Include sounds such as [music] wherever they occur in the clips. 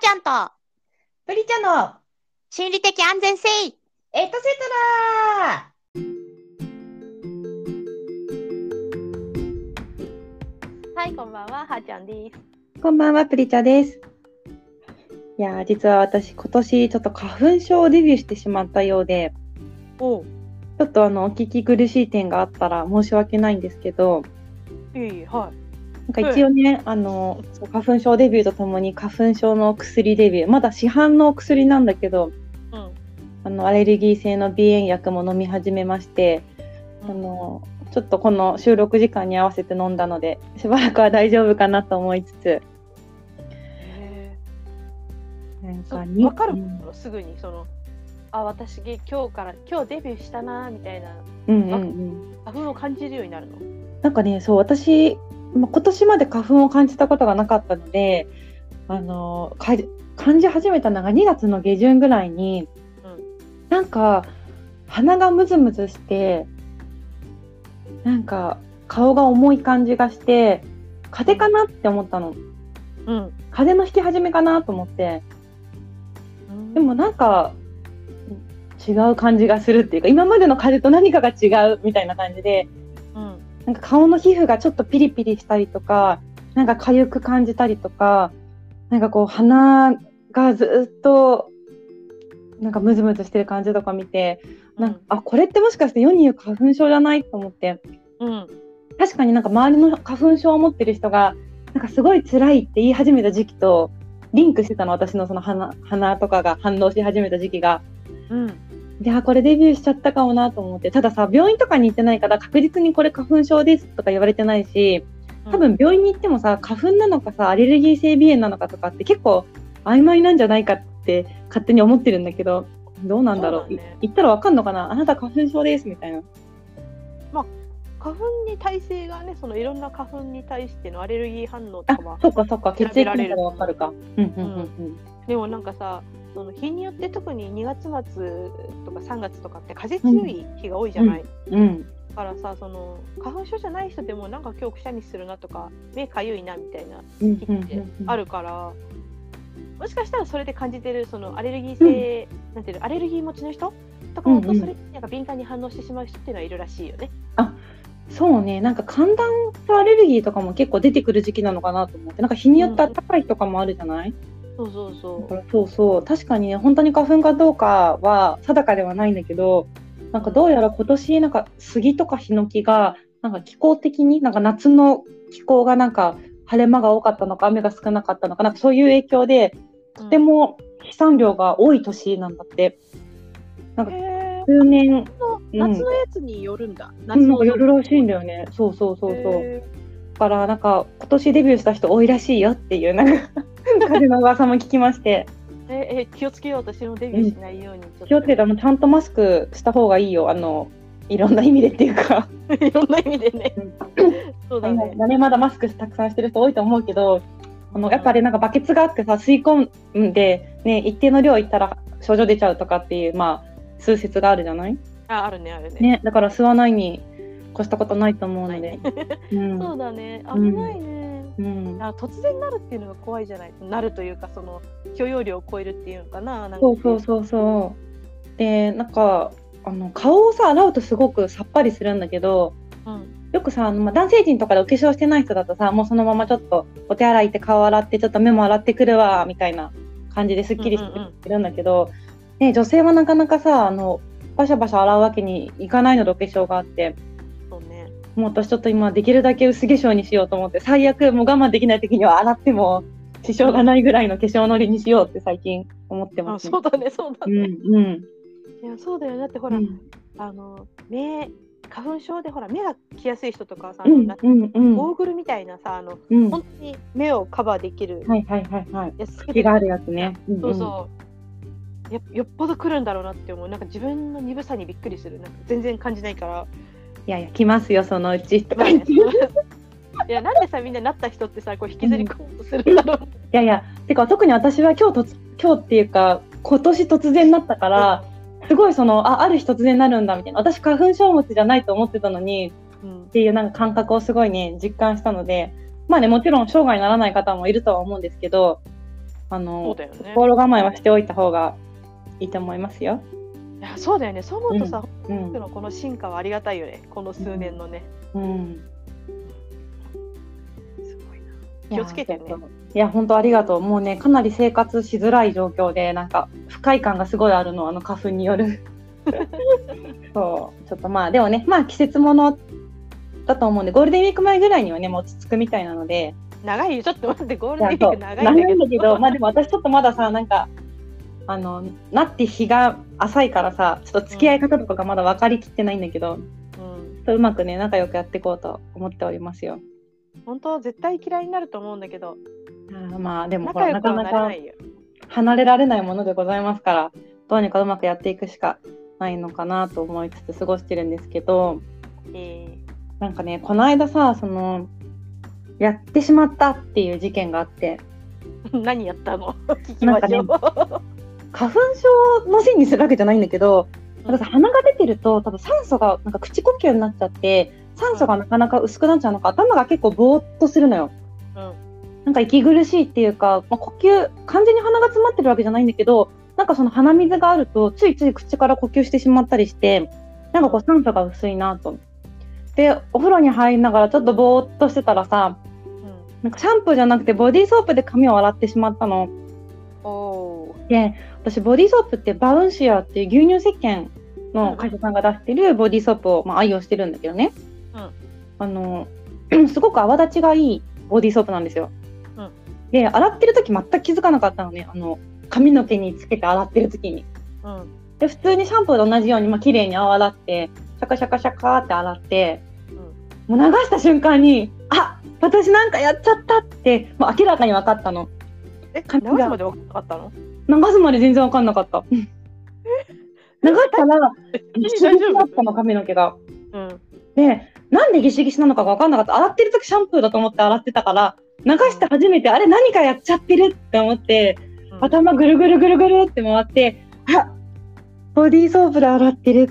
ちゃんと。プリちゃんの。心理的安全性。エトセトラはい、こんばんは、はーちゃんです。こんばんは、プリチャです。いやー、実は私、今年ちょっと花粉症をデビューしてしまったようで、おう、ちょっとあの、お聞き苦しい点があったら申し訳ないんですけど、いい、はなんか一応ね、あの、そう花粉症デビューとともに花粉症の薬デビュー、まだ市販の薬なんだけど、い。うん。あの、アレルギー性の鼻炎薬も飲み始めまして、あの、ちょっとこの収録時間に合わせて飲んだので、しばらくは大丈夫かなと思いつつ、へなんかにわかる？うんのすぐに、その、あ、私、今日から、今日デビューしたな、みたいな、うんうんうん。花粉を感じるようになるの？なんかね、そう、私、まあ今年まで花粉を感じたことがなかったので、あのか感じ始めたのが2月の下旬ぐらいに、うんなんか鼻がムズムズして、なんか顔が重い感じがして、風邪かなって思ったの。うん。風邪の引き始めかなと思って、でもなんか違う感じがするっていうか、今までの風邪と何かが違うみたいな感じで、うん。なんか顔の皮膚がちょっとピリピリしたりとか、なんか痒く感じたりとか、なんかこう鼻がずっとなんかムズムズしてる感じとか見て、なんかあこれってもしかして世に言う花粉症じゃないと思って、うん。確かになんか周りの花粉症を持ってる人がなんかすごい辛いって言い始めた時期とリンクしてたの私のその鼻鼻とかが反応し始めた時期が。うん。で、あ、これデビューしちゃったかもなと思って、たださ、病院とかに行ってないから確実にこれ花粉症ですとか言われてないし、多分病院に行ってもさ、花粉なのかさ、アレルギー性鼻炎なのかとかって結構曖昧なんじゃないかって勝手に思ってるんだけど、どうなんだろう。ね。い行ったらわかんのかな？あなた花粉症ですみたいな。花粉に耐性がね、そのいろんな花粉に対してのアレルギー反応とあかは、そっかそっか、血液調べられる。検査でわかるか。うんうん。うん。でもなんかさ、その日によって特に2月末とか3月とかって風強い日が多いじゃない。うん。うん。だからさ、その花粉症じゃない人でもなんか今日くしゃみするなとか目かゆいなみたいなうん。日ってあるから、もしかしたらそれで感じてるそのアレルギー性、なんていうのアレルギー持ちの人とかだとうんうん。それになんか敏感に反応してしまう人っていうのはいるらしいよね。そうね、なんか寒暖差アレルギーとかも結構出てくる時期なのかなと思って、なんか日によって暖かい日とかもあるじゃない、そうそうそだからそうそう確かにね本当に花粉かどうかは定かではないんだけどなんかどうやら今年なんか杉とかヒノキがなんか気候的になんか夏の気候がなんか晴れ間が多かったのか雨が少なかったのかなんかそういう影響でう。とても飛散量が多い年なんだって。なんか数年夏のやつによるんだ。う夏のんなんか夜らしいんだよね。そうそうそうそう。へだからなんか今年デビューした人多いらしいよっていうなんか風の噂も聞きまして。ー [laughs] ええ気をつけよう私もデビューしないようにちょっと気をつけたらちゃんとマスクした方がいいよ。あの、いろんな意味でっていうか。[laughs] いろんな意味でね。[laughs] そうだ今ね。ね、まだマスクたくさんしてる人多いと思うけど、あのやっぱりなんかバケツがあってさ、吸い込んで、ね、一定の量いったら症状出ちゃうとかっていう、まあ、数説があるじゃない？あ、あるね、あるね。ね、だから吸わないに越したことないと思うので。うんそうだね。危うんないね。うん、あ突然なるっていうのが怖いじゃない。なるというか、その許容量を超えるっていうのかな。なんかそうそうそうそう。で、なんか、あの顔をさ、洗うとすごくさっぱりするんだけど、うん。よくさ、あのまあ、男性陣とかでお化粧してない人だとさ、もうそのままちょっとお手洗い行って顔洗ってちょっと目も洗ってくるわ、みたいな感じですっきりしてるんだけど、ね、女性はなかなかさ、あの、バシャバシャ洗うわけにいかないのでお化粧があって。もう私ちょっと今できるだけ薄化粧にしようと思って、最悪もう我慢できない時には洗っても支障がないぐらいの化粧のりにしようって最近思ってまあ、す、そうだね、そうだうね。んうん。いや、そうだよね。だってほら、うんあの、目、花粉症でほら、目が来やすい人とかさ、うんなうんうんゴーグルみたいなさ、あの、うん。本当に目をカバーできるはいはいはいはい。隙があるやつね。そうそう。やよっぽど来るんだろうなって思う。なんか自分の鈍さにびっくりする。なんか全然感じないから。いやいや、来ますよ、そのうちとか言って。いいや、なんでさ、みんななった人ってさ、こう引きずり込もうとするんだろう。やいや、てか特に私は今日とつ、今日っていうか、今年突然なったから、すごいその、あ、ある日突然なるんだみたいな。私花粉症持ちじゃないと思ってたのに、うんっていうなんか感覚をすごいね、実感したので、まあね、もちろん生涯にならない方もいるとは思うんですけど、あの、ね。心構えはしておいた方がいいと思いますよ。いやそうだよね。そう思うとさ、うん僕のこの進化はありがたいよね。この数年のね。うん、すごいな。気をつけてねいや。本当ありがとう。もうねかなり生活しづらい状況でなんか不快感がすごいあるのあの花粉による。[laughs] そうちょっとまあでもねまあ季節ものだと思うんでゴールデンウィーク前ぐらいにはねもう落ち着くみたいなので。長いよ。ちょっと待って、ゴールデンウィーク長い長んだけど。いんだけど、まあでも私ちょっとまださ、なんか、あの、なって日が浅いからさ、ちょっと付き合い方とかがまだ分かりきってないんだけど、うん、そううまくね、仲良くやっていこうと思っておりますよ。本当絶対嫌いになると思うんだけど、あーまあでもほら、なかなか。離れられないものでございますから、どうにかうまくやっていくしかないのかなと思いつつ過ごしてるんですけど、えなんかね、この間さ、その、やってしまったっていう事件があって、ー [laughs] 何やったの？[laughs] 聞きましょう。花粉症のせいにするわけじゃないんだけど、なんかさ鼻が出てると多分酸素がなんか口呼吸になっちゃって酸素がなかなか薄くなっちゃうのか頭が結構ぼーっとするのよ。うんなんか息苦しいっていうか、まあ、呼吸完全に鼻が詰まってるわけじゃないんだけどなんかその鼻水があるとついつい口から呼吸してしまったりしてなんかこう酸素が薄いなと。でお風呂に入りながらちょっとぼーっとしてたらさなんかシャンプーじゃなくてボディーソープで髪を洗ってしまったの。で私ボディーソープってバウンシアっていう牛乳石鹸の会社さんが出してるボディーソープをまあ愛用してるんだけどね、うん。あの [clears throat] すごく泡立ちがいいボディーソープなんですよ、うん。で洗ってる時全く気づかなかったのね。あの髪の毛につけて洗ってる時に。うん。で普通にシャンプーと同じようにまあ綺麗に泡洗ってシャカシャカシャカって洗ってもう流した瞬間にあ私なんかやっちゃったってもう明らかに分かったの。え、流すまで分かったの？流すまで全然分かんなかった。[laughs] 流したらギシギシだったの髪の毛が。うん。でなんでギシギシなのかが分かんなかった。洗ってる時シャンプーだと思って洗ってたから流して初めてあれ何かやっちゃってるって思ってうん。頭ぐるぐるぐるぐるって回ってあボディーソープで洗ってる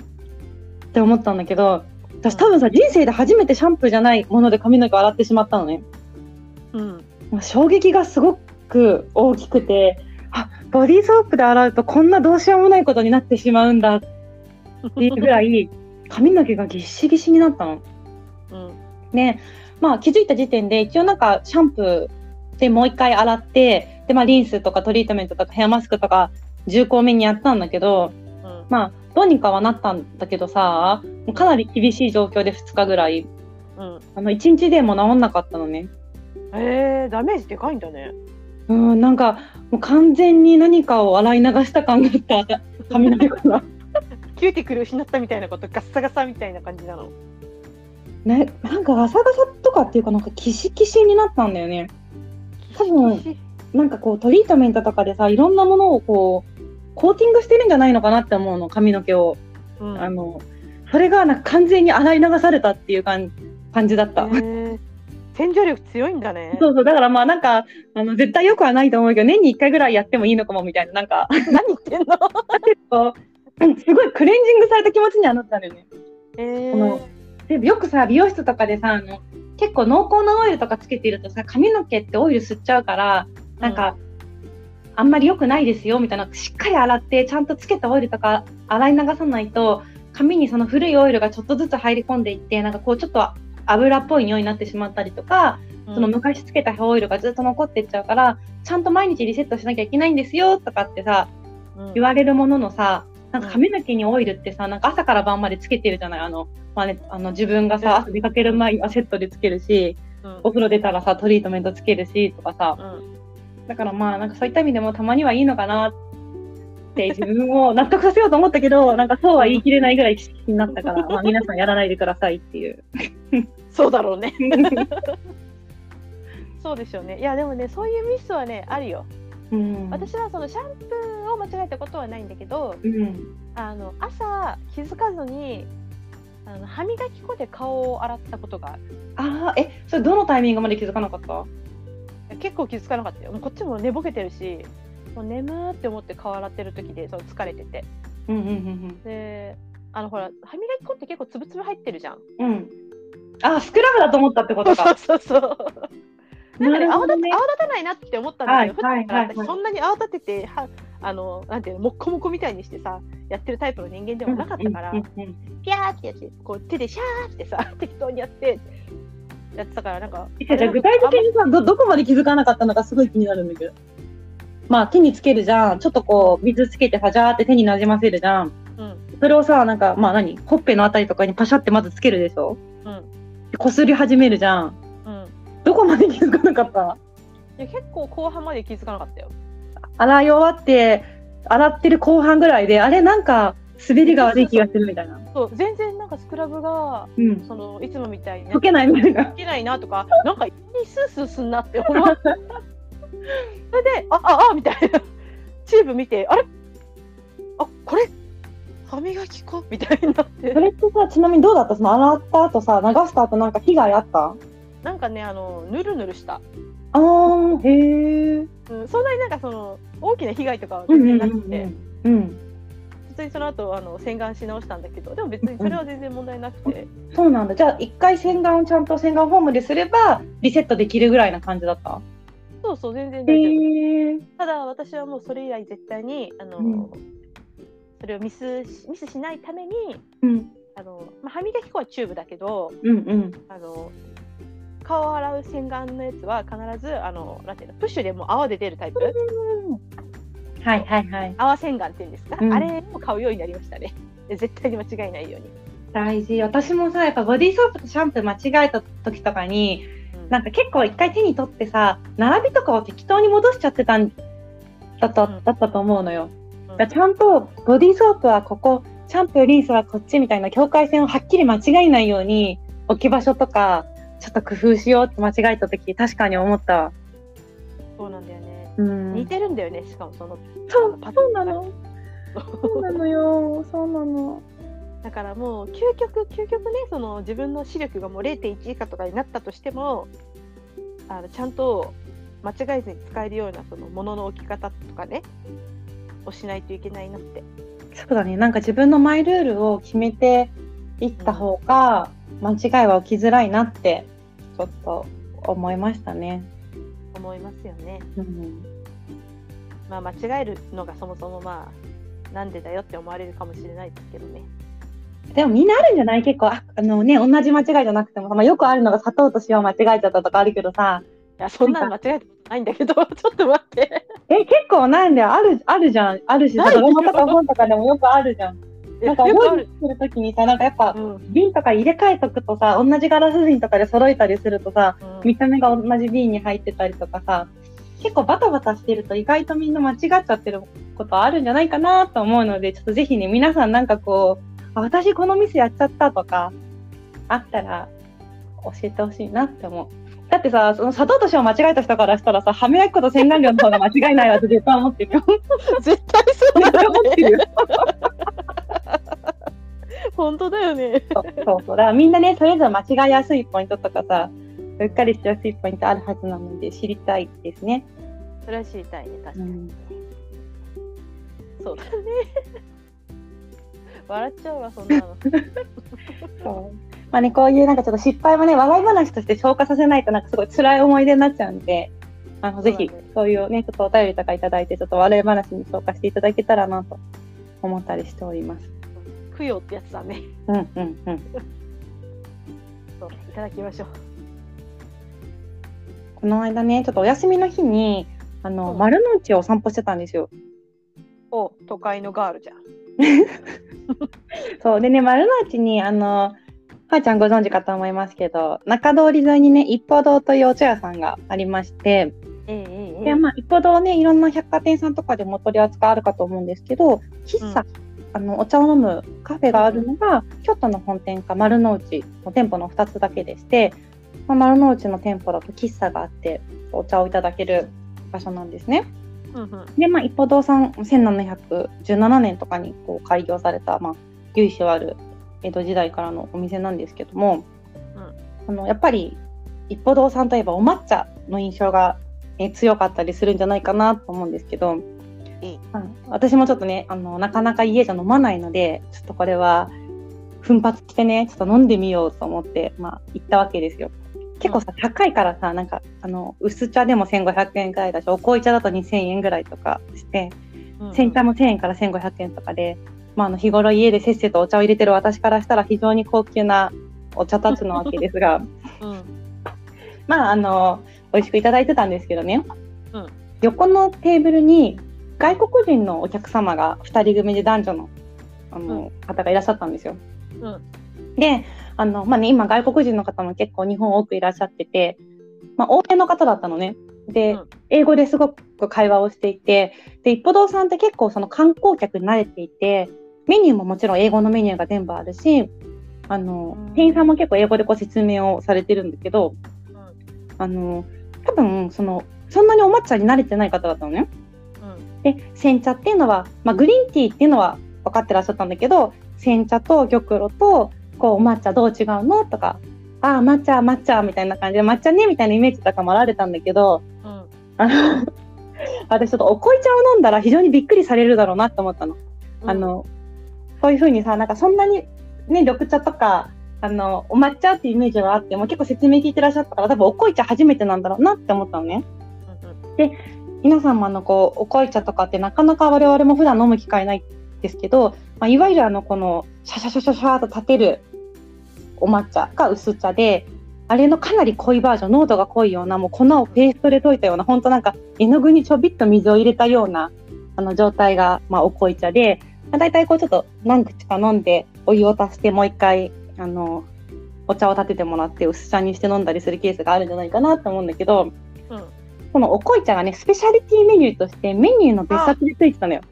って思ったんだけど私多分さ人生で初めてシャンプーじゃないもので髪の毛洗ってしまったのね。うん。衝撃がすごく大きくてあボディーソープで洗うとこんなどうしようもないことになってしまうんだっていうぐらい [laughs] 髪の毛がぎっしぎしになったの。うん。で、まあ、気づいた時点で一応なんかシャンプーでもう一回洗ってで、まあ、リンスとかトリートメントとかヘアマスクとか重厚めにやったんだけどうん。まあどうにかはなったんだけどさかなり厳しい状況で2日ぐらいうん。あの1日でも治んなかったのね。えー、ダメージでかいんだね。うん、なんかもう完全に何かを洗い流した感があった髪の毛が。キューティクル失ったみたいなこと、ガッサガサみたいな感じなの？ね、なんかガサガサとかっていうかなんかキシキシになったんだよね。多分なんかこうトリートメントとかでさいろんなものをこうコーティングしてるんじゃないのかなって思うの髪の毛を。うん、あのそれがなんか完全に洗い流されたっていう感感じだった。えー洗浄力強いんだね。そうそうだからまあなんかあの絶対よくはないと思うけど年に1回ぐらいやってもいいのかもみたいななんか。[laughs] 何言ってんの？こううんすごいクレンジングされた気持ちにはなったんだよね。えこのでよくさ美容室とかでさあの結構濃厚なオイルとかつけてるとさ髪の毛ってオイル吸っちゃうからなんか、あんまり良くないですよみたいな。しっかり洗ってちゃんとつけたオイルとか洗い流さないと髪にその古いオイルがちょっとずつ入り込んでいってなんかこうちょっと油っぽい匂いになってしまったりとか、うん。その昔つけたオイルがずっと残っていっちゃうからちゃんと毎日リセットしなきゃいけないんですよとかってさうん。言われるもののさなんか髪の毛にオイルってさなんか朝から晩までつけてるじゃないあの,、まあね、あの自分がさ出かける前にはセットでつけるしうん。お風呂出たらさトリートメントつけるしとかさ。うん。だからまあなんかそういった意味でもたまにはいいのかなって自分を納得させようと思ったけどなんかそうは言い切れないぐらい気になったから、[laughs] まあ、皆さんやらないでくださいっていう。[laughs] そうだろうね。[laughs] そうでしょうね。いやでもねそういうミスはねあるよ。うん私はそのシャンプーを間違えたことはないんだけど、うんあの朝気づかずにあの歯磨き粉で顔を洗ったことがある。ああえそれどのタイミングまで気づかなかった？結構気づかなかったよ。もうこっちも寝ぼけてるし、もう眠ーって思って顔洗ってる時でそう疲れてて。うんうんで、あのほら歯磨き粉って結構つぶつぶ入ってるじゃん。うん。うんあスクラブだと思ったってことそうかそうそう。なんかねね泡立たないなって思ったんだけど、はいはいはいそんなに泡立ててはあのなんていうのもっこもこみたいにしてさやってるタイプの人間ではなかったから、うんうんうんピャーってやってこう手でシャーってさ [laughs] 適当にやってやってたからなんか具体的にさどどこまで気づかなかったのかすごい気になるんだけどまあ手につけるじゃん。ちょっとこう水つけてはじゃーって手になじませるじゃん。うん。それをさなんかまあ何ほっぺのあたりとかにパシャってまずつけるでしょうん。でこすり始めるじゃん。うん。どこまで気づかなかった？いや結構後半まで気づかなかったよ。洗い終わって洗ってる後半ぐらいであれなんか滑りが悪い気がするみたいな。そう全然なんかスクラブがうん。そのいつもみたいに溶けないみたいな。溶けないなとかなんか一気にスースーすんなって思って [laughs] それであああみたいな。チューブ見てあれ？あこれ？歯磨き粉？みたいになって。それってさちなみにどうだった？その洗った後さ流した後なんか被害あった？なんかねあのぬるぬるした、あーへえうん、そんなになんかその大きな被害とかはうん全然なくて、うんうんうん普通にその後あの洗顔し直したんだけどでも別にそれは全然問題なくて、そうなんだ。じゃあ一回洗顔をちゃんと洗顔フォームですればリセットできるぐらいな感じだった？そうそう全然へ大丈夫、えただ私はもうそれ以来絶対にあの、うん。それをミスしミスしないためにうん。あの、まあ、歯磨き粉はチューブだけどうんうん。あの顔を洗う洗顔のやつは必ずあのなんていうのプッシュでもう泡で出るタイプ？はいはいはい。泡洗顔っていうんですか、うん。あれを買うようになりましたね。で [laughs] 絶対に間違いないように、大事。私もさやっぱボディーソープとシャンプー間違えた時とかにうんなんか結構一回手に取ってさ並びとかを適当に戻しちゃってたんだった,、うん。だったと思うのよ。うん。ちゃんとボディーソープはここシャンプーリンスはこっちみたいな境界線をはっきり間違えないように置き場所とかちょっと工夫しようって間違えた時確かに思ったわ。そうなんだよね、うん。似てるんだよねしかもそのそうそうなの。そうなのよ。そうなのだからもう究極究極ねその自分の視力がもう0.1以下とかになったとしてもあのちゃんと間違えずに使えるようなその物の置き方とかねをしないといけないなってそうだねなんか自分のマイルールを決めていった方が間違いは起きづらいなってちょっと思いましたね。思いますよね。うんまあ間違えるのがそもそもまあなんでだよって思われるかもしれないですけどね。でもみんなあるんじゃない？結構ああのね同じ間違いじゃなくても、まあ、よくあるのが砂糖と塩間違えちゃったとかあるけどさいやそんなの間違えてないんだけどちょっと待って。え結構なんだよあるあるじゃんあるしドラマとか本とかでもよくあるじゃん。なんか。覚えてするときにさなんかやっぱうん瓶とか入れ替えとくとさ同じガラス瓶とかで揃えたりするとさうん見た目が同じ瓶に入ってたりとかさ結構バタバタしてると意外とみんな間違っちゃってることあるんじゃないかなと思うのでちょっとぜひね皆さんなんかこうあ私このミスやっちゃったとかあったら教えてほしいなって思う。だってさ、その砂糖と塩間違えた人からしたらさ、歯磨き粉と洗顔料の方が間違いないわって絶対思ってるよ。[laughs] 絶対そう絶だよね。対思ってるよ。[laughs] 本当だよね。そうそうそう。だからみんなね、それぞれ間違いやすいポイントとかさ、うっかりしやすいポイントあるはずなので知りたいですね。それは知りたいね確かに。うんそうだね。笑っちゃうわそんなの。[laughs] そうまあね、こういうなんかちょっと失敗もね、笑い話として消化させないとなんかすごい辛い思い出になっちゃうんで、あのぜひそういうね、ちょっとお便りとかいただいて、ちょっと笑い話に消化していただけたらなと思ったりしております。供養ってやつだね。うんうんうん。そういただきましょう。この間ね、ちょっとお休みの日に、あの、うん丸の内をお散歩してたんですよ。お都会のガールじゃん。[laughs] そう。でね、丸の内に、あの、はーちゃんご存知かと思いますけど、中通り沿いにね、一歩堂というお茶屋さんがありまして、えで、えまあ、一歩堂ね、いろんな百貨店さんとかでも取り扱いあるかと思うんですけど、喫茶、あの、お茶を飲むカフェがあるのが、京都の本店か丸の内の店舗の2つだけでして、まあ、丸の内の店舗だと喫茶があって、お茶をいただける場所なんですね。うんうん。で、まあ、一歩堂さん、1717年とかにこう開業された、まあ、由緒ある江戸時代からのお店なんですけども、あのやっぱり一歩堂さんといえばお抹茶の印象が、え強かったりするんじゃないかなと思うんですけど、うん。私もちょっとねあのなかなか家じゃ飲まないのでちょっとこれは奮発してねちょっと飲んでみようと思って、まあ、行ったわけですよ。結構さ高いからさなんかあの薄茶でも1500円くらいだしお濃茶だと2000円ぐらいとかしてうん煎茶も1000円から1500円とかで、まあ、あの日頃家でせっせとお茶を入れてる私からしたら非常に高級なお茶たちなわけですが [laughs] うん。まああの美味しくいただいてたんですけどね、うん。横のテーブルに外国人のお客様が2人組で男女のあの、方がいらっしゃったんですよ。うん。であの、まあね、今外国人の方も結構日本多くいらっしゃってて、まあ、欧米の方だったのね。で、うん英語ですごく会話をしていてで一歩堂さんって結構その観光客に慣れていてメニューももちろん英語のメニューが全部あるしあのうん店員さんも結構英語でこう説明をされてるんだけどあの多分そのそんなにお抹茶に慣れてない方だったのね。うんで煎茶っていうのは、まあ、グリーンティーっていうのは分かってらっしゃったんだけど煎茶と玉露とこうお抹茶どう違うの？とかああ抹茶抹茶みたいな感じで抹茶ねみたいなイメージとかもられたんだけどうんあの [laughs] 私ちょっとお濃茶を飲んだら非常にびっくりされるだろうなって思ったの。うんあのそういうふうにさなんかそんなにね緑茶とかあのお抹茶っていうイメージがあっても結構説明聞いてらっしゃったから多分お濃茶初めてなんだろうなって思ったのね。うん皆さんもあのこうお濃茶とかってなかなか我々も普段飲む機会ないですけど、まあ、いわゆるあのこのシャシャシャシャシャと立てるお抹茶が薄茶であれのかなり濃いバージョン濃度が濃いようなもう粉をペーストで溶いたような本当なんか絵の具にちょびっと水を入れたようなあの状態が、まあ、お濃茶で、まあ、大体こうちょっと何口か飲んでお湯を足してもう一回あのお茶を立ててもらって薄茶にして飲んだりするケースがあるんじゃないかなと思うんだけど、うんこのお濃茶がねスペシャリティメニューとしてメニューの別冊でついてたのよ。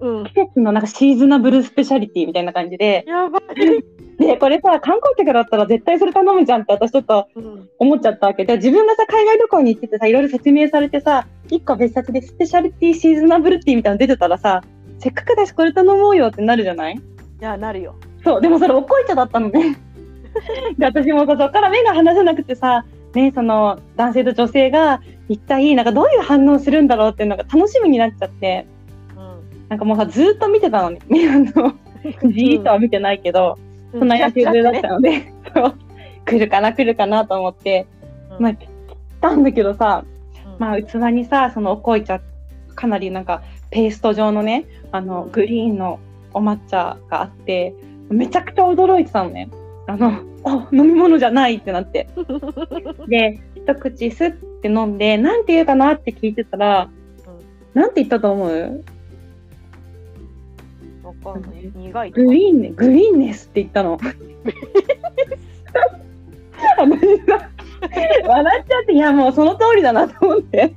うん。季節のなんかシーズナブルスペシャリティみたいな感じで。やばい、でこれさ観光客だったら絶対それ頼むじゃんって私ちょっとうん。思っちゃったわけ。で自分がさ海外旅行に行っててさいろいろ説明されてさ1個別冊でスペシャリティシーズナブルティみたいなの出てたらさせっかくだしこれ頼もうよってなるじゃない？いやなるよ。そうでもそれお濃茶だったのね。で私もさそこから目が離せなくてさねその男性と女性が一体なんかどういう反応するんだろうっていうのが楽しみになっちゃって。うん。なんかもうさずーっと見てたのにあのじーっとは見てないけど、そんな野球部だったので、[laughs] そう。来るかな来るかなと思って、うん。まあ来たんだけどさ、うん。まあ、器にさそのお濃茶かなりなんかペースト状のねあのグリーンのお抹茶があってめちゃくちゃ驚いてたのね。あのあ飲み物じゃないってなって。[laughs] で一口すって飲んでなんて言うかなって聞いてたら、なんて言ったと思う？わかんない。苦いとか。グリーンねグリーンネスって言ったの。私さ笑っちゃっていやもうその通りだなと思って。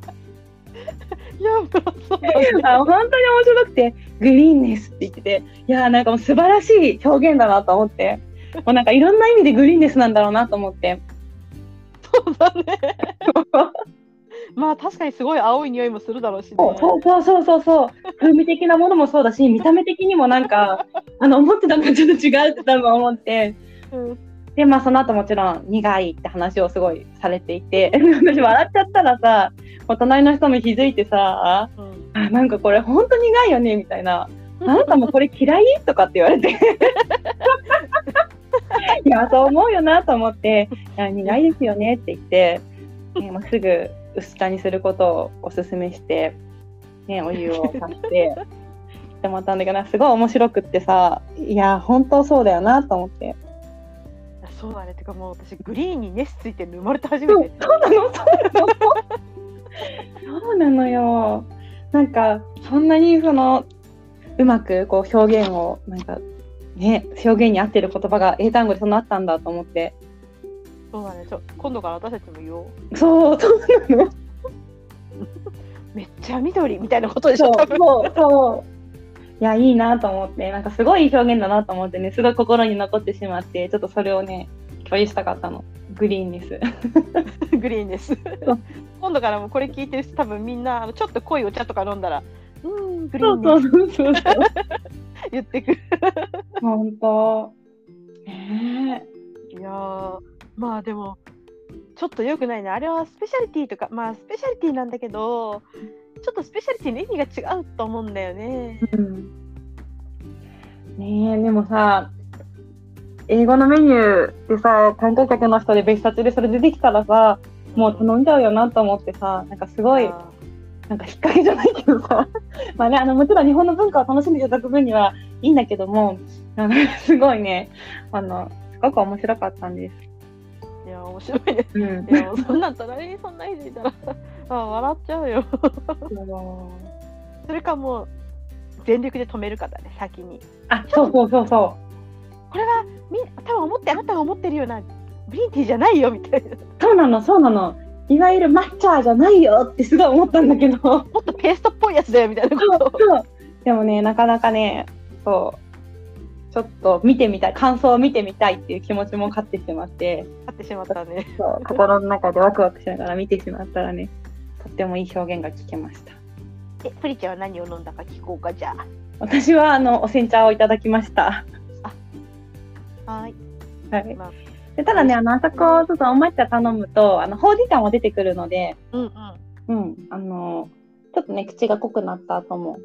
いやばそうだね。あ本当に面白くてグリーンネスって言ってて。いやなんかもう素晴らしい表現だなと思って。もうなんかいろんな意味でグリーンネスなんだろうなと思って。そうだね [laughs] まあ確かにすごい青い匂いもするだろうしね。そうそうそうそうそう。風味的なものもそうだし見た目的にもなんか [laughs] あの思ってたのとちょっと違うって多分思って。うん。でまあその後もちろん苦いって話をすごいされていて。[laughs] 私笑っちゃったらさお隣の人も気づいてさうん。あなんかこれほんと苦いよねみたいな。[laughs] あなたもこれ嫌い？とかって言われて。いやそう思うよなと思って「いや苦いですよね」って言って、ね、もうすぐ薄茶にすることをおすすめして、ね、[laughs] お湯を足してって思ったんだけどすごい面白くってさいや本当そうだよなと思って。そうだねてかもう私グリーンにネスついてるの生まれて初めて。そうなのそうなの。そうなのよ。なんかそんなにそのうまくこう表現をなんかね表現に合ってる言葉が英単語でそんなあったんだと思ってそうだね。ちょ今度から私たちも言おう。そうそうなの？[laughs] めっちゃ緑みたいなことでしそうょそうそう。いやいいなと思って。なんかすごい表現だなと思ってね。すごい心に残ってしまってちょっとそれをね共有したかったの。グリーンです。[laughs] グリーンです。そう。今度からもこれ聞いてる人多分みんなちょっと濃いお茶とか飲んだらうーんグリそうーンそうですそうそう。[laughs] 言ってくる。本当。ねえいやーまあでもちょっと良くないねあれはスペシャリティとかまあスペシャリティなんだけどちょっとスペシャリティの意味が違うと思うんだよね。うん。ねえでもさ英語のメニューでさ、観光客の人で別冊でそれ出てきたらさ、もう頼んじゃうよなと思ってさ、なんかすごい、あなんか引っ掛けじゃないけどさ、[laughs] まあね、あの、もちろん日本の文化を楽しんでいただく分にはいいんだけども、あのすごいね、あの、すごく面白かったんです。面白いねうんい。やそんなん隣にそんな人いたら [laughs] あ笑っちゃうよ [laughs] それかもう全力で止めるかだね先にあ、そうそうそうそこれはみ多分思ってあなたが思ってるようなグリーンティーじゃないよみたいなう。そうなの、そうなの。いわゆる抹茶じゃないよってすごい思ったんだけど。もっとペーストっぽいやつだよみたいなことをそうでもね、なかなかね、そう、ちょっと見てみたい、感想を見てみたいっていう気持ちも勝ってしまって、買ってしまったね。心の中でワクワクしながら見てしまったらね、とってもいい表現が聞けました。えプリちゃんは何を飲んだか聞こうかじゃ私はあのお煎茶をいただきました。あはい。はい。まあでただね、あの、あそこ、ちょっとお抹茶頼むと、あの、ほうじ茶も出てくるので、うんうん。うん、あの、ちょっとね、口が濃くなった後も、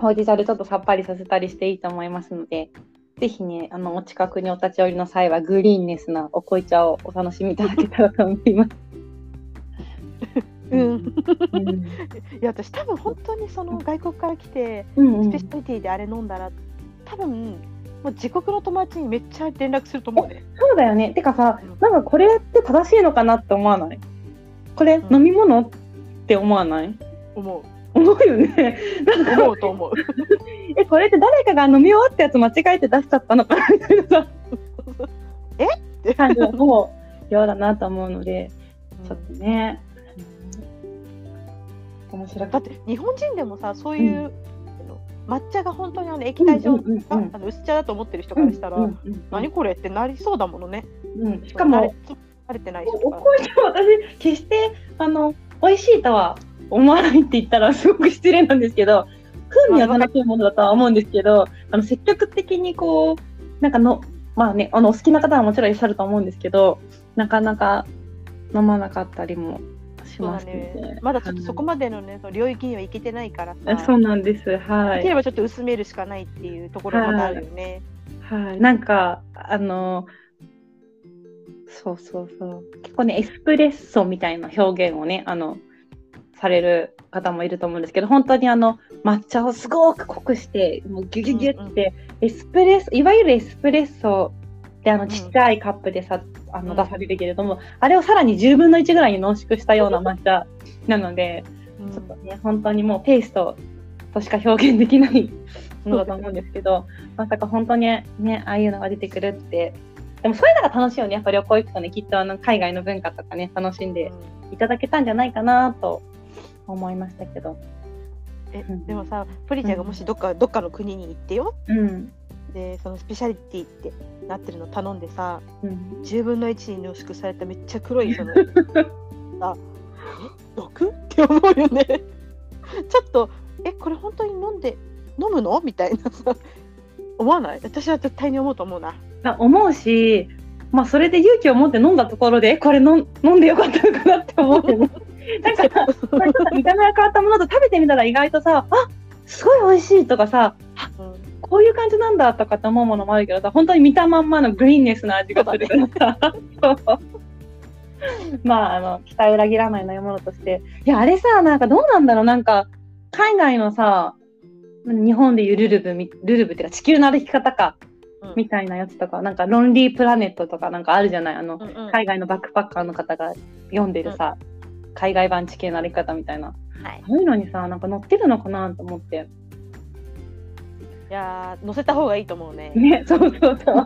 ほうじ茶でちょっとさっぱりさせたりしていいと思いますので、ぜひね、あの、お近くにお立ち寄りの際は、グリーンネスなお濃茶をお楽しみいただけたらと思います。うん。うん。[laughs] いや私多分本当にその外国から来てうんうん。スペシャリティであれ飲んだら多分もう自国の友達にめっちゃ連絡すると思うねそうだよね。てかさうん、なんかこれって正しいのかなって思わない？これ、うん。飲み物？って思わない？思う思うよね。思うと思うえ、これって誰かが飲み終わったやつ間違えて出しちゃったのかな？みたいなさ。え？って感じのもうようだなと思うので、ちょっとね。面白かっだって日本人でもさそういう、あの抹茶が本当にあの液体状、うんうんうんうんあの薄茶だと思ってる人た。からしたら、うんうんうん何これってなりそうだものね。うんしかも、慣れてない人とか。私、決して、あの、美味しいとは思わないって言ったらすごく失礼なんですけど、風味は楽しいものだとは思うんですけど、あの、積極的にこう、なんかの、まあね、あの、お好きな方はもちろんいらっしゃると思うんですけど、なかなか飲まなかったりもしますねで。。まだちょっとそこまでのね、その領域にはいけてないからあさ。そうなんです。はいできれ。ばちょっと薄めるしかないっていうところもあるよね。はい、なんか、あの、そうそうそう。結構ね、エスプレッソみたいな表現をね、あの、される方もいると思うんですけど、本当にあの、抹茶をすごく濃くして、もうギュギュギュって、エスプレッソ、いわゆるエスプレッソで、あの、ちっちゃいカップでさ、あの、うん。出されるけれども、あれをさらに10分の1ぐらいに濃縮したような抹茶なので、うん。ちょっとね、本当にもうペーストとしか表現できないものだと思うんですけど、まさか本当にね、ああいうのが出てくるって。でもそういうのが楽しいよね。やっぱ旅行行くとね、きっとあの海外の文化とかね、楽しんでいただけたんじゃないかなと思いましたけど。えうん。でもさ、プリちゃんがもしどっかどっかの国に行ってよ。うん。で、そのスペシャリティってなってるの頼んでさ、うん、10分の1に濃縮されためっちゃ黒いその。[laughs] あえ毒？って思うよね。ちょっとえこれ本当に飲んで飲むの？みたいなさ。思わない？私は絶対に思うと思うな。あ思うし、まあそれで勇気を持って飲んだところで、えこれ飲ん飲んでよかったのかなって思うよね。なんかさ、まあちょっと見た目が変わったものと食べてみたら意外とさ、あすごい美味しいとかさ、うんこういう感じなんだとかって思うものもあるけどさ、本当に見たまんまのグリーンネスな味がするからさ、そ [laughs] うまあ、あの、期待を裏切らない飲み物として。いや、あれさ、なんかどうなんだろう。なんか、海外のさ、日本でいうルルブみ、ルルブっていうか地球の歩き方か、うん。みたいなやつとか、なんかロンリープラネットとかなんかあるじゃない。あの、うんうん。海外のバックパッカーの方が読んでるさ、海外版地球の歩き方みたいな。はい、ああいうのにさ、なんか載ってるのかなと思って。いやー乗せた方がいいと思うねね、そうそうそう。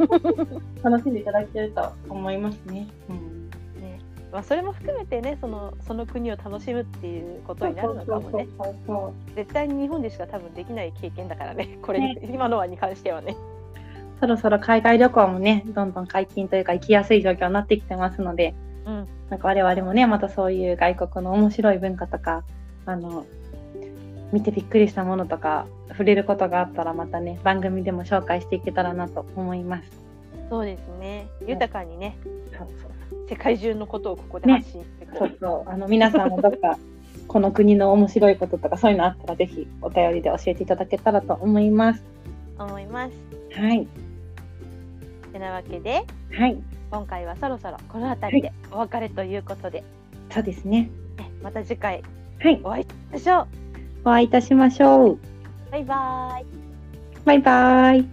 楽しんでいただけると思いますね。うん。ねまあ、それも含めてねそのその国を楽しむっていうことになるのかもねそうそうそう絶対に日本でしか多分できない経験だからね [laughs] これ、ね今のはに関してはねそろそろ海外旅行もね、どんどん解禁というか行きやすい状況になってきてますので、うんなんか我々もね、またそういう外国の面白い文化とか、あの、見てびっくりしたものとか、触れることがあったらまたね、番組でも紹介していけたらなと思います。そうですね豊かにねそうそう世界中のことをここで発信していこう、そうそう。あの、皆さんもどっか、[laughs] この国の面白いこととか、そういうのあったら、ぜひお便りで教えていただけたらと思います。思いますはい。てなわけではい。今回はそろそろこの辺りでお別れということで、はい、そうですね。また次回お会いしましょう、はい、お会いいたしましょう。バイバイ。バイバイ。